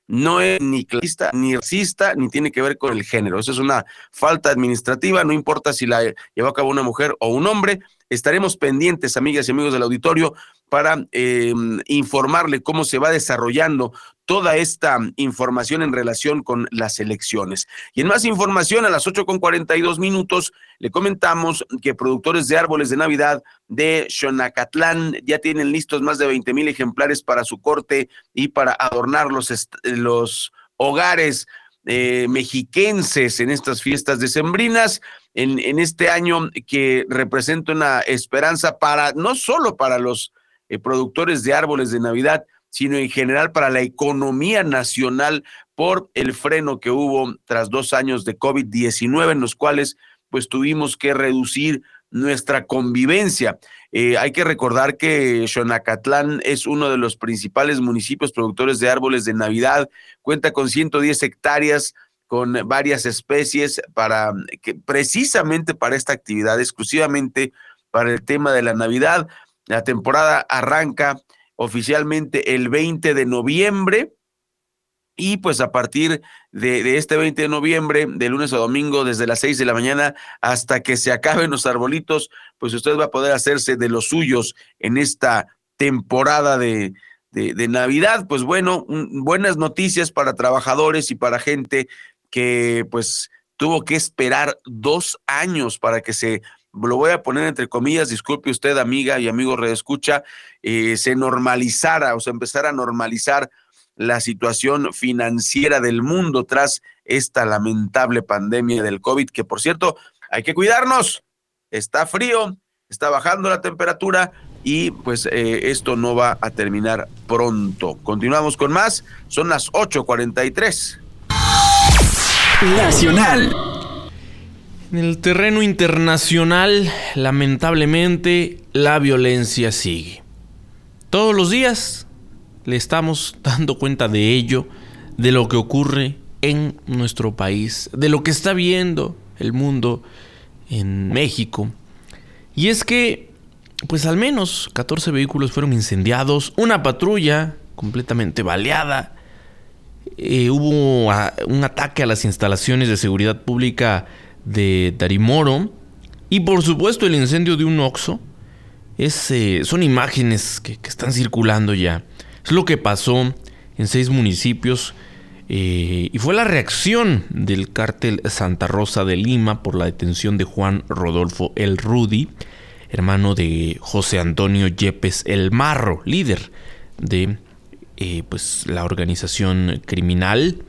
no es ni clasista, ni racista, ni tiene que ver con el género. Eso es una falta administrativa, no importa si la llevó a cabo una mujer o un hombre. Estaremos pendientes, amigas y amigos del auditorio, para eh, informarle cómo se va desarrollando toda esta información en relación con las elecciones. Y en más información, a las 8 con 42 minutos, le comentamos que productores de árboles de Navidad de Xonacatlán ya tienen listos más de 20 mil ejemplares para su corte y para adornar los, los hogares eh, mexiquenses en estas fiestas decembrinas, en, este año que representa una esperanza para, no solo para los eh, productores de árboles de Navidad, sino en general para la economía nacional por el freno que hubo tras dos años de COVID-19 en los cuales pues tuvimos que reducir nuestra convivencia. Eh, hay que recordar que Xonacatlán es uno de los principales municipios productores de árboles de Navidad, cuenta con 110 hectáreas con varias especies para que precisamente para esta actividad, exclusivamente para el tema de la Navidad. La temporada arranca oficialmente el 20 de noviembre. Y pues a partir de, este 20 de noviembre, de lunes a domingo, desde las 6 de la mañana hasta que se acaben los arbolitos, pues usted va a poder hacerse de los suyos en esta temporada de, de, Navidad. Pues bueno, buenas noticias para trabajadores y para gente que pues tuvo que esperar dos años para que se lo voy a poner entre comillas, disculpe usted, amiga y amigo redescucha, eh, se normalizara o se empezara a normalizar la situación financiera del mundo tras esta lamentable pandemia del COVID, que por cierto, hay que cuidarnos, está frío, está bajando la temperatura y pues eh, esto no va a terminar pronto. Continuamos con más, son las 8.43. Nacional. En el terreno internacional, lamentablemente, la violencia sigue. Todos los días le estamos dando cuenta de ello, de lo que ocurre en nuestro país, de lo que está viendo el mundo en México. Y es que, pues al menos 14 vehículos fueron incendiados, una patrulla completamente baleada, eh, hubo un ataque a las instalaciones de seguridad pública de Darimoro y por supuesto el incendio de un Oxxo. Es, eh, son imágenes que, están circulando ya. Es lo que pasó en seis municipios eh, y fue la reacción del cártel Santa Rosa de Lima por la detención de Juan Rodolfo El Rudy, hermano de José Antonio Yepes El Marro, líder de eh, pues, la organización criminal.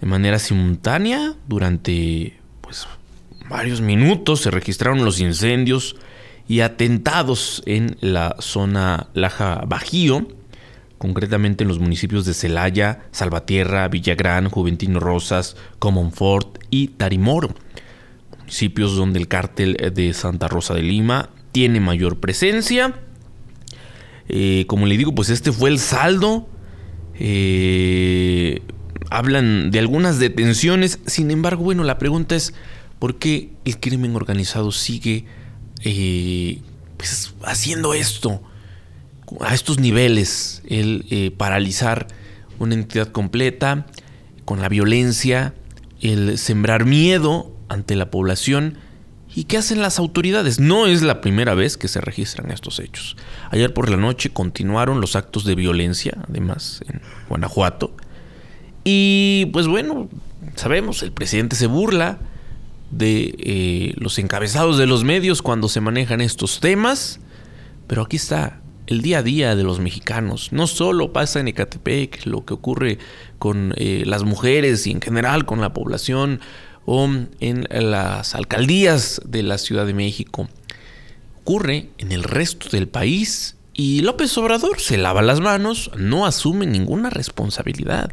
De manera simultánea, durante pues, varios minutos se registraron los incendios y atentados en la zona Laja Bajío, concretamente en los municipios de Celaya, Salvatierra, Villagrán, Juventino Rosas, Comonfort y Tarimoro, municipios donde el cártel de Santa Rosa de Lima tiene mayor presencia. Eh, como le digo, pues este fue el saldo. Eh, hablan de algunas detenciones, sin embargo, bueno, la pregunta es, ¿por qué el crimen organizado sigue eh, pues, haciendo esto? a estos niveles, el paralizar una entidad completa con la violencia, el sembrar miedo ante la población. ¿Y qué hacen las autoridades? No es la primera vez que se registran estos hechos. Ayer por la noche continuaron los actos de violencia, además, en Guanajuato. Y pues bueno, sabemos, el presidente se burla de eh, los encabezados de los medios cuando se manejan estos temas. Pero aquí está el día a día de los mexicanos. No solo pasa en Ecatepec, lo que ocurre con eh, las mujeres y en general con la población o en las alcaldías de la Ciudad de México. Ocurre en el resto del país y López Obrador se lava las manos, no asume ninguna responsabilidad.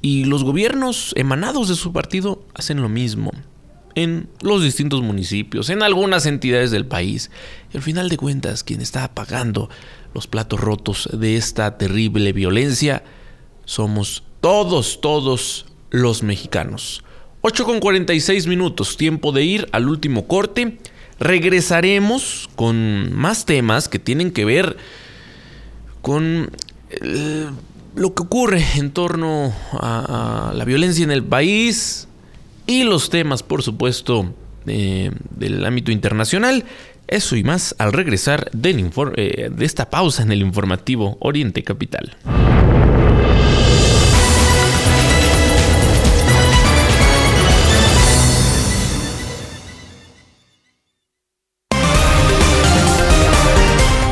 Y los gobiernos emanados de su partido hacen lo mismo en los distintos municipios, en algunas entidades del país. Y al final de cuentas, quien está pagando los platos rotos de esta terrible violencia somos todos, todos los mexicanos. 8 con 46 minutos, tiempo de ir al último corte. Regresaremos con más temas que tienen que ver con lo que ocurre en torno a la violencia en el país, y los temas, por supuesto, eh, del ámbito internacional. Eso y más al regresar del eh, de esta pausa en el informativo Oriente Capital.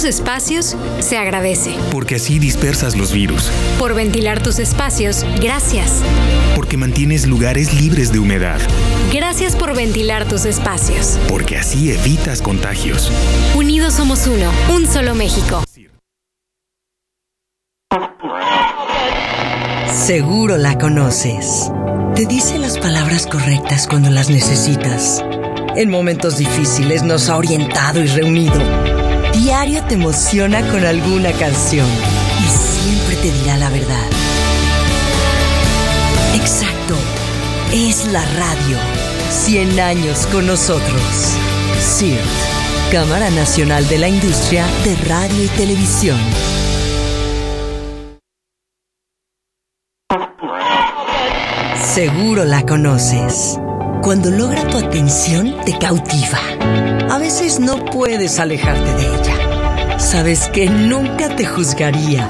Tus espacios se agradece. Porque así dispersas los virus. Por ventilar tus espacios, gracias. Porque mantienes lugares libres de humedad. Gracias por ventilar tus espacios. Porque así evitas contagios. Unidos somos uno, un solo México. Seguro la conoces. Te dice las palabras correctas cuando las necesitas. En momentos difíciles nos ha orientado y reunido. Diario te emociona con alguna canción y siempre te dirá la verdad. Exacto, es la radio. 100 años con nosotros. CIRT, Cámara Nacional de la Industria de Radio y Televisión. Seguro la conoces. Cuando logra tu atención, te cautiva. A veces no puedes alejarte de ella. Sabes que nunca te juzgaría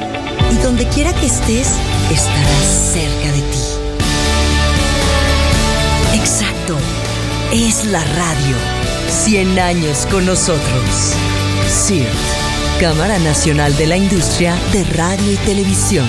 y donde quiera que estés, estarás cerca de ti. Exacto, es la radio. 100 años con nosotros. CIRT, Cámara Nacional de la Industria de Radio y Televisión.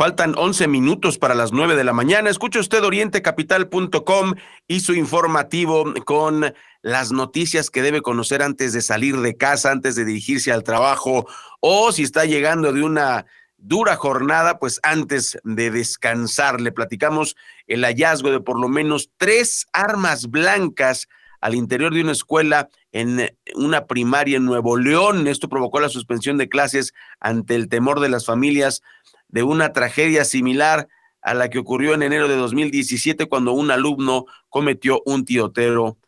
Faltan 11 minutos para las 9 de la mañana. Escucha usted orientecapital.com y su informativo con las noticias que debe conocer antes de salir de casa, antes de dirigirse al trabajo o si está llegando de una dura jornada, pues antes de descansar. Le platicamos el hallazgo de por lo menos tres armas blancas al interior de una escuela en una primaria en Nuevo León. Esto provocó la suspensión de clases ante el temor de las familias de una tragedia similar a la que ocurrió en enero de 2017 cuando un alumno cometió un tiroteo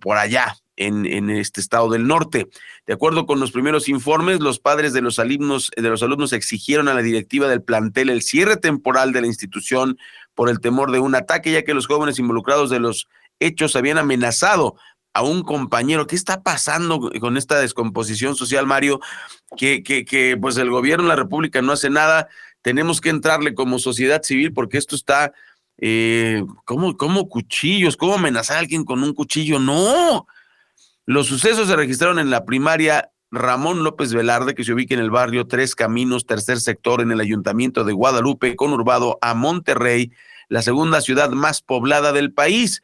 por allá en, en, este estado del norte. De acuerdo con los primeros informes, los padres de los alumnos, de los alumnos exigieron a la directiva del plantel el cierre temporal de la institución por el temor de un ataque, ya que los jóvenes involucrados de los hechos habían amenazado a un compañero. ¿Qué está pasando con esta descomposición social, Mario? Que, que, que pues el gobierno de la República no hace nada. Tenemos que entrarle como sociedad civil porque esto está eh, ¿cómo, ¿cómo cuchillos? ¿Cómo amenazar a alguien con un cuchillo? No. Los sucesos se registraron en la primaria Ramón López Velarde, que se ubica en el barrio Tres Caminos, tercer sector, en el ayuntamiento de Guadalupe, conurbado a Monterrey, la segunda ciudad más poblada del país.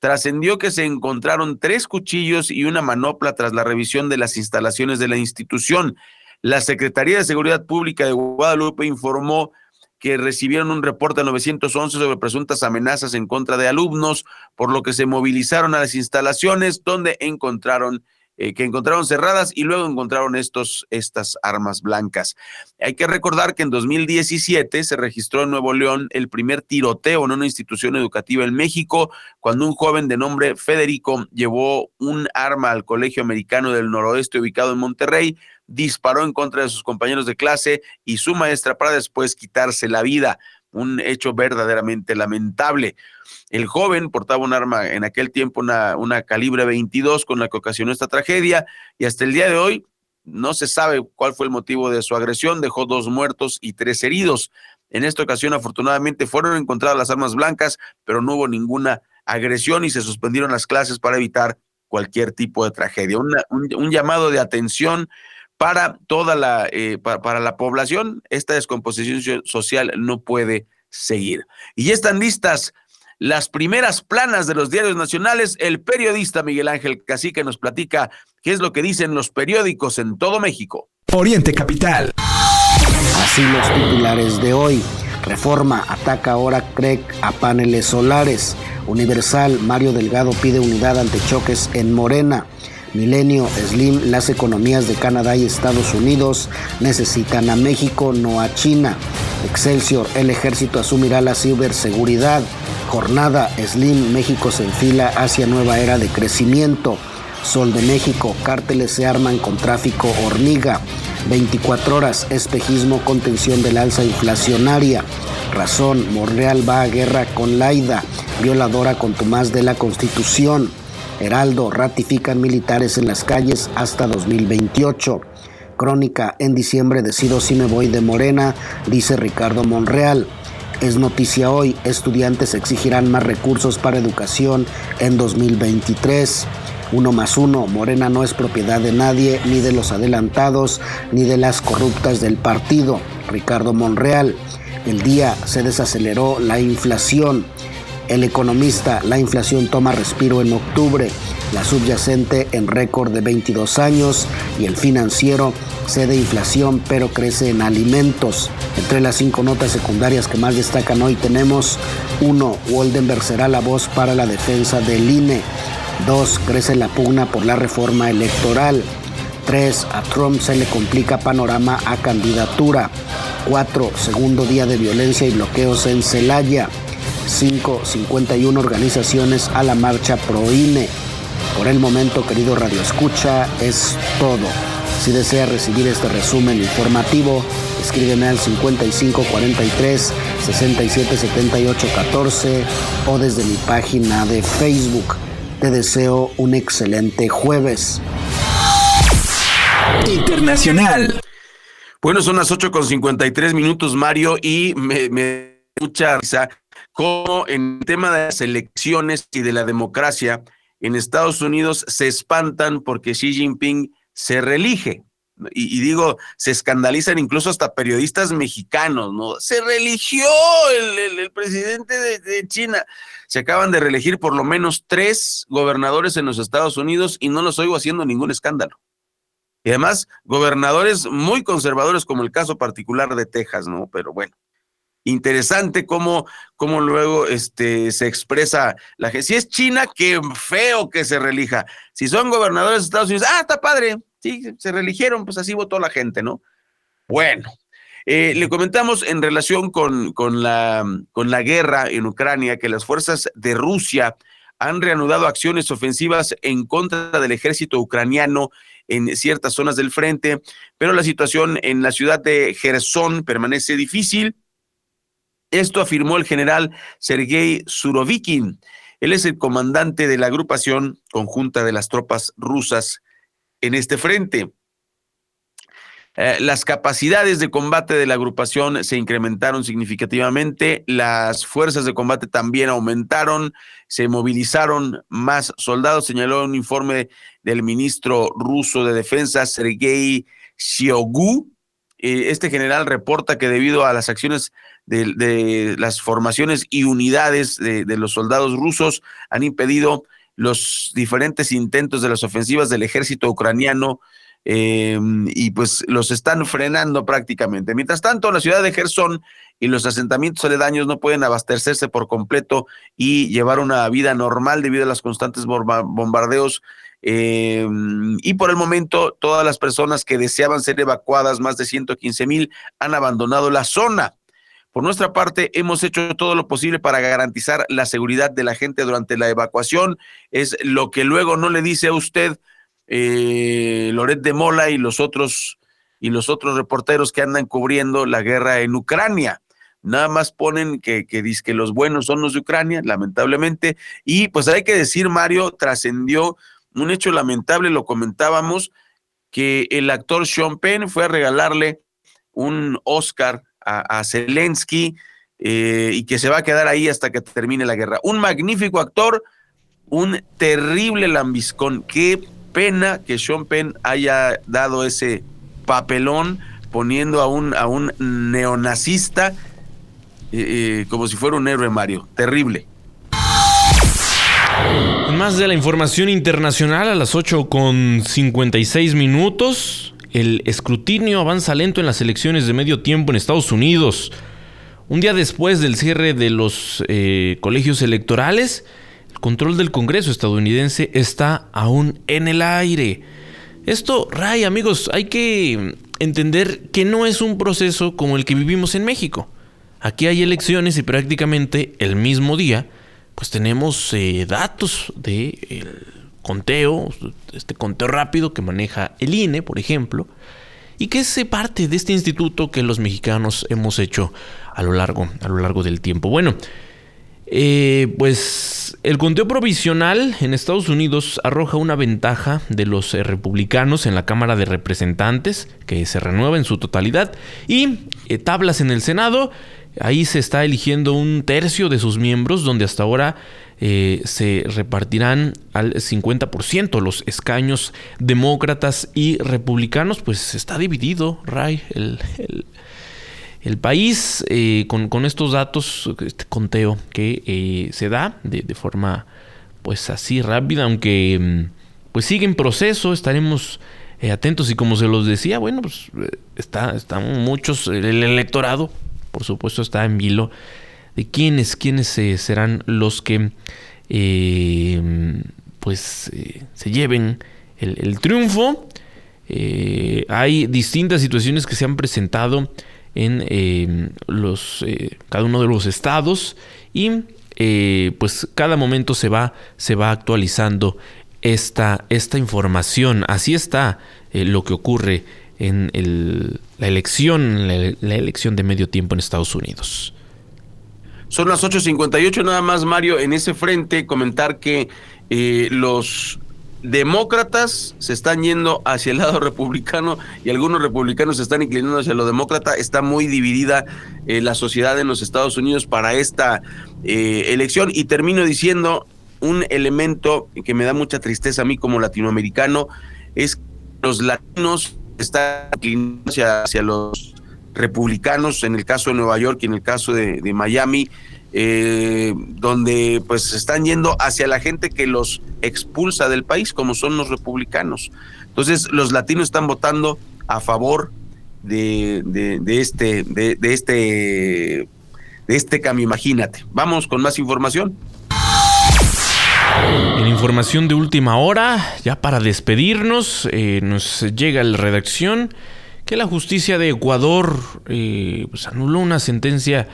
Trascendió que se encontraron tres cuchillos y una manopla tras la revisión de las instalaciones de la institución. La Secretaría de Seguridad Pública de Guadalupe informó que recibieron un reporte al 911 sobre presuntas amenazas en contra de alumnos, por lo que se movilizaron a las instalaciones donde encontraron eh, que encontraron cerradas y luego encontraron estos, estas armas blancas. Hay que recordar que en 2017 se registró en Nuevo León el primer tiroteo en una institución educativa en México, cuando un joven de nombre Federico llevó un arma al Colegio Americano del Noroeste ubicado en Monterrey, disparó en contra de sus compañeros de clase y su maestra para después quitarse la vida. Un hecho verdaderamente lamentable. El joven portaba un arma en aquel tiempo, una, calibre 22 con la que ocasionó esta tragedia y hasta el día de hoy no se sabe cuál fue el motivo de su agresión. Dejó dos muertos y tres heridos. En esta ocasión, afortunadamente, fueron encontradas las armas blancas, pero no hubo ninguna agresión y se suspendieron las clases para evitar cualquier tipo de tragedia. un, llamado de atención para toda la, eh, para, para, la población. Esta descomposición social no puede seguir. Y ya están listas las primeras planas de los diarios nacionales. El periodista Miguel Ángel Cacique nos platica qué es lo que dicen los periódicos en todo México. Oriente Capital. Así los titulares de hoy. Reforma ataca ahora CREC a paneles solares. Universal, Mario Delgado pide unidad ante choques en Morena. Milenio, Slim, las economías de Canadá y Estados Unidos necesitan a México, no a China. Excelsior, el ejército asumirá la ciberseguridad. Jornada, Slim, México se enfila hacia nueva era de crecimiento. Sol de México, cárteles se arman con tráfico hormiga. 24 horas, espejismo, contención del alza inflacionaria. Razón, Monreal va a guerra con Laida, violadora contumaz de la Constitución. Heraldo, ratifican militares en las calles hasta 2028. Crónica, en diciembre decido si me voy de Morena, dice Ricardo Monreal. Es noticia hoy, estudiantes exigirán más recursos para educación en 2023. Uno más uno, Morena no es propiedad de nadie, ni de los adelantados, ni de las corruptas del partido. Ricardo Monreal. El día se desaceleró la inflación. El economista, la inflación toma respiro en octubre, la subyacente en récord de 22 años y el financiero cede inflación pero crece en alimentos. Entre las cinco notas secundarias que más destacan hoy tenemos 1. Waldenberg será la voz para la defensa del INE. 2. Crece la pugna por la reforma electoral. 3. A Trump se le complica panorama a candidatura. 4. Segundo día de violencia y bloqueos en Celaya. 5. 51 organizaciones a la marcha pro INE. Por el momento, querido Radio Escucha, es todo. Si desea recibir este resumen informativo, escríbeme al 5543 6778 14 o desde mi página de Facebook. Te deseo un excelente jueves. Internacional. Bueno, son las 8 con 53 minutos, Mario, y me, me mucha risa como en el tema de las elecciones y de la democracia, en Estados Unidos se espantan porque Xi Jinping se reelige. Y, digo, se escandalizan incluso hasta periodistas mexicanos, ¿no? Se religió el, el, el presidente de, de, China. Se acaban de reelegir por lo menos tres gobernadores en los Estados Unidos y no los oigo haciendo ningún escándalo. Y además, gobernadores muy conservadores, como el caso particular de Texas, ¿no? Pero bueno, interesante cómo, cómo luego este, se expresa la gente. Si es China, qué feo que se relija. Si son gobernadores de Estados Unidos, ah, está padre. Sí, se religieron, pues así votó la gente, ¿no? Bueno, eh, le comentamos en relación con, con, la, con la guerra en Ucrania que las fuerzas de Rusia han reanudado acciones ofensivas en contra del ejército ucraniano en ciertas zonas del frente, pero la situación en la ciudad de Gerson permanece difícil. Esto afirmó el general Sergei Surovikin. Él es el comandante de la agrupación conjunta de las tropas rusas en este frente. Eh, las capacidades de combate de la agrupación se incrementaron significativamente, las fuerzas de combate también aumentaron, se movilizaron más soldados, señaló un informe del ministro ruso de defensa, Sergei Shoigu. Eh, este general reporta que debido a las acciones de, las formaciones y unidades de, los soldados rusos han impedido los diferentes intentos de las ofensivas del ejército ucraniano eh, y pues los están frenando prácticamente. Mientras tanto, la ciudad de Gerson y los asentamientos aledaños no pueden abastecerse por completo y llevar una vida normal debido a los constantes bombardeos. Eh, y por el momento, todas las personas que deseaban ser evacuadas, más de 115 mil, han abandonado la zona. Por nuestra parte, hemos hecho todo lo posible para garantizar la seguridad de la gente durante la evacuación. Es lo que luego no le dice a usted eh, Loret de Mola y los otros y los otros reporteros que andan cubriendo la guerra en Ucrania. Nada más ponen que, que, que los buenos son los de Ucrania, lamentablemente. Y pues hay que decir, Mario, trascendió un hecho lamentable, lo comentábamos, que el actor Sean Penn fue a regalarle un Oscar a, Zelensky eh, y que se va a quedar ahí hasta que termine la guerra. Un magnífico actor, un terrible lambiscón. Qué pena que Sean Penn haya dado ese papelón poniendo a un, a un neonazista eh, eh, como si fuera un héroe Mario. Terrible. Más de la información internacional a las 8 con 56 minutos. El escrutinio avanza lento en las elecciones de medio tiempo en Estados Unidos. Un día después del cierre de los eh, colegios electorales, control del Congreso estadounidense está aún en el aire. Esto, Ray, amigos, hay que entender que no es un proceso como el que vivimos en México. Aquí hay elecciones y prácticamente el mismo día, pues tenemos eh, datos de conteo, este conteo rápido que maneja el INE, por ejemplo, y que es parte de este instituto que los mexicanos hemos hecho a lo largo, a lo largo del tiempo. Bueno, eh, pues el conteo provisional en Estados Unidos arroja una ventaja de los eh, republicanos en la Cámara de Representantes, que se renueva en su totalidad, y eh, tablas en el Senado. Ahí se está eligiendo un tercio de sus miembros, donde hasta ahora se repartirán al 50% los escaños demócratas y republicanos. Pues está dividido, Ray, el el país, eh, con, estos datos, este conteo que eh, se da de, forma pues así rápida, aunque mm, pues sigue en proceso, estaremos eh, atentos y como se los decía, bueno, pues está, están muchos, el electorado, por supuesto, está en vilo de quiénes, quiénes serán los que pues se lleven el, el triunfo. hay distintas situaciones que se han presentado en eh, los, eh, cada uno de los estados y eh, pues cada momento se va, se va actualizando esta, esta información. Así está lo que ocurre en la elección, la, elección de medio tiempo en Estados Unidos. Son las 8.58 nada más, Mario, en ese frente comentar que los demócratas se están yendo hacia el lado republicano y algunos republicanos se están inclinando hacia lo demócrata. Está muy dividida eh, la sociedad en los Estados Unidos para esta eh, elección. Y termino diciendo un elemento que me da mucha tristeza a mí como latinoamericano, es que los latinos están inclinando hacia, los republicanos, en el caso de Nueva York y en el caso de, Miami, eh, donde pues están yendo hacia la gente que los expulsa del país, como son los republicanos. Entonces, los latinos están votando a favor de, este, de, de, este, de este cambio, imagínate. Vamos con más información. En información de última hora, ya para despedirnos, eh, nos llega la redacción que la justicia de Ecuador eh, pues anuló una sentencia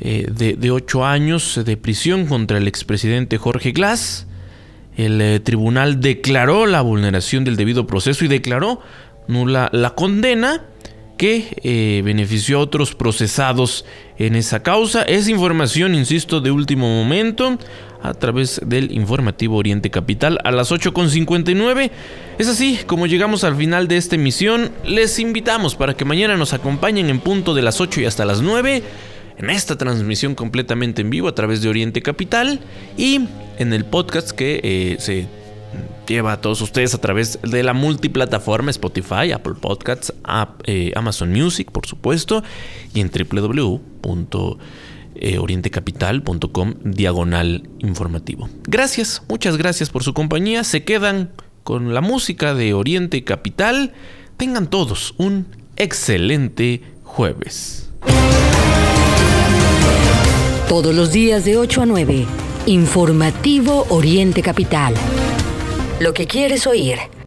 eh, de, ocho años de prisión contra el expresidente Jorge Glass. El eh, tribunal declaró la vulneración del debido proceso y declaró nula la condena que eh, benefició a otros procesados en esa causa. Es información, insisto, de último momento a través del informativo Oriente Capital a las 8.59. Es así como llegamos al final de esta emisión. Les invitamos para que mañana nos acompañen en punto de las 8 y hasta las 9 en esta transmisión completamente en vivo a través de Oriente Capital y en el podcast que eh, se lleva a todos ustedes a través de la multiplataforma Spotify, Apple Podcasts, eh, Amazon Music, por supuesto, y en www.orientecapital.com diagonal informativo. Gracias, muchas gracias por su compañía. Se quedan con la música de Oriente Capital. Tengan todos un excelente jueves. Todos los días de 8 a 9. Informativo Oriente Capital. Lo que quieres oír.